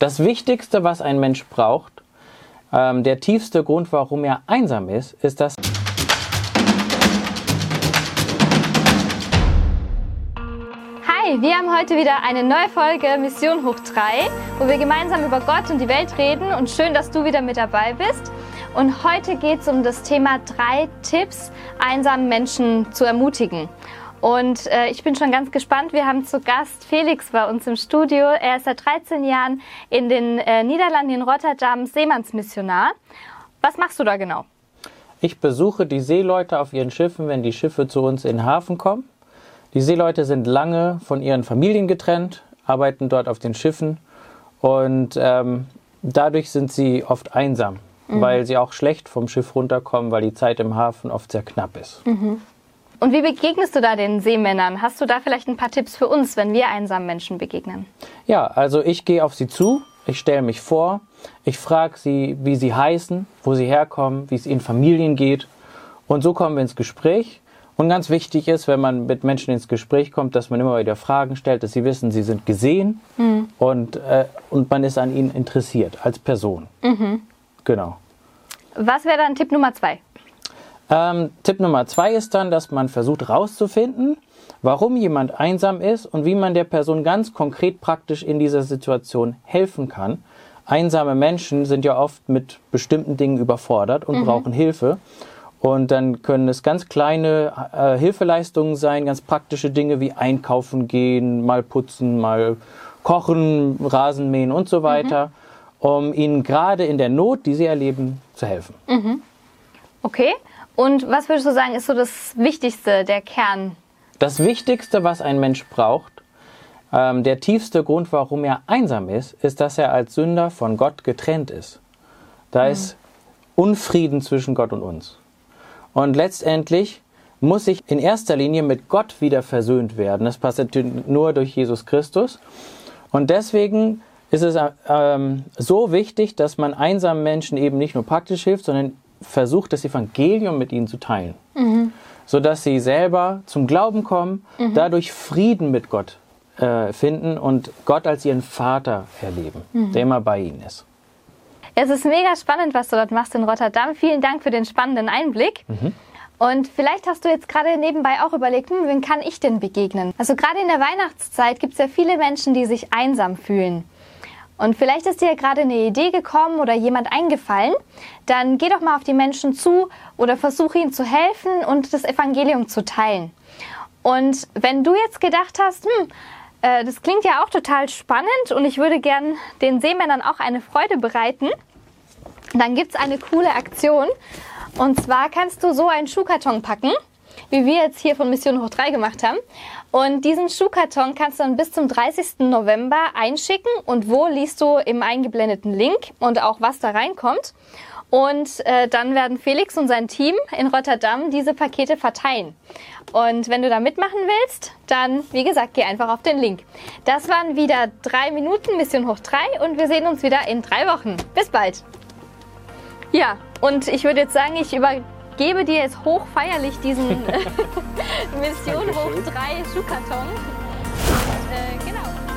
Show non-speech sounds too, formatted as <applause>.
Das Wichtigste, was ein Mensch braucht, ähm, der tiefste Grund, warum er einsam ist, ist das. Hi, wir haben heute wieder eine neue Folge Mission Hoch 3, wo wir gemeinsam über Gott und die Welt reden und schön, dass du wieder mit dabei bist. Und heute geht es um das Thema drei Tipps, einsamen Menschen zu ermutigen. Und äh, ich bin schon ganz gespannt. Wir haben zu Gast Felix bei uns im Studio. Er ist seit 13 Jahren in den äh, Niederlanden in Rotterdam Seemannsmissionar. Was machst du da genau? Ich besuche die Seeleute auf ihren Schiffen, wenn die Schiffe zu uns in den Hafen kommen. Die Seeleute sind lange von ihren Familien getrennt, arbeiten dort auf den Schiffen und ähm, dadurch sind sie oft einsam, mhm. weil sie auch schlecht vom Schiff runterkommen, weil die Zeit im Hafen oft sehr knapp ist. Mhm. Und wie begegnest du da den Seemännern? Hast du da vielleicht ein paar Tipps für uns, wenn wir einsamen Menschen begegnen? Ja, also ich gehe auf sie zu, ich stelle mich vor, ich frage sie, wie sie heißen, wo sie herkommen, wie es ihnen Familien geht. Und so kommen wir ins Gespräch. Und ganz wichtig ist, wenn man mit Menschen ins Gespräch kommt, dass man immer wieder Fragen stellt, dass sie wissen, sie sind gesehen mhm. und, äh, und man ist an ihnen interessiert als Person. Mhm. Genau. Was wäre dann Tipp Nummer zwei? Ähm, Tipp Nummer zwei ist dann, dass man versucht herauszufinden, warum jemand einsam ist und wie man der Person ganz konkret praktisch in dieser Situation helfen kann. Einsame Menschen sind ja oft mit bestimmten Dingen überfordert und mhm. brauchen Hilfe. Und dann können es ganz kleine äh, Hilfeleistungen sein, ganz praktische Dinge wie einkaufen gehen, mal putzen, mal kochen, Rasen mähen und so weiter, mhm. um ihnen gerade in der Not, die sie erleben, zu helfen. Mhm. Okay. Und was würdest du sagen, ist so das Wichtigste, der Kern? Das Wichtigste, was ein Mensch braucht, ähm, der tiefste Grund, warum er einsam ist, ist, dass er als Sünder von Gott getrennt ist. Da mhm. ist Unfrieden zwischen Gott und uns. Und letztendlich muss ich in erster Linie mit Gott wieder versöhnt werden. Das passiert nur durch Jesus Christus. Und deswegen ist es ähm, so wichtig, dass man einsamen Menschen eben nicht nur praktisch hilft, sondern versucht, das Evangelium mit ihnen zu teilen, mhm. sodass sie selber zum Glauben kommen, mhm. dadurch Frieden mit Gott äh, finden und Gott als ihren Vater erleben, mhm. der immer bei ihnen ist. Es ist mega spannend, was du dort machst in Rotterdam. Vielen Dank für den spannenden Einblick. Mhm. Und vielleicht hast du jetzt gerade nebenbei auch überlegt, hm, wen kann ich denn begegnen? Also gerade in der Weihnachtszeit gibt es ja viele Menschen, die sich einsam fühlen. Und vielleicht ist dir gerade eine Idee gekommen oder jemand eingefallen, dann geh doch mal auf die Menschen zu oder versuche ihnen zu helfen und das Evangelium zu teilen. Und wenn du jetzt gedacht hast, hm, äh, das klingt ja auch total spannend und ich würde gern den Seemännern auch eine Freude bereiten, dann gibt es eine coole Aktion. Und zwar kannst du so einen Schuhkarton packen wie wir jetzt hier von Mission Hoch 3 gemacht haben. Und diesen Schuhkarton kannst du dann bis zum 30. November einschicken und wo liest du im eingeblendeten Link und auch was da reinkommt. Und äh, dann werden Felix und sein Team in Rotterdam diese Pakete verteilen. Und wenn du da mitmachen willst, dann, wie gesagt, geh einfach auf den Link. Das waren wieder drei Minuten Mission Hoch 3 und wir sehen uns wieder in drei Wochen. Bis bald. Ja, und ich würde jetzt sagen, ich über gebe dir jetzt hochfeierlich diesen <laughs> <laughs> Mission Hoch 3 Schuhkarton. Äh, genau.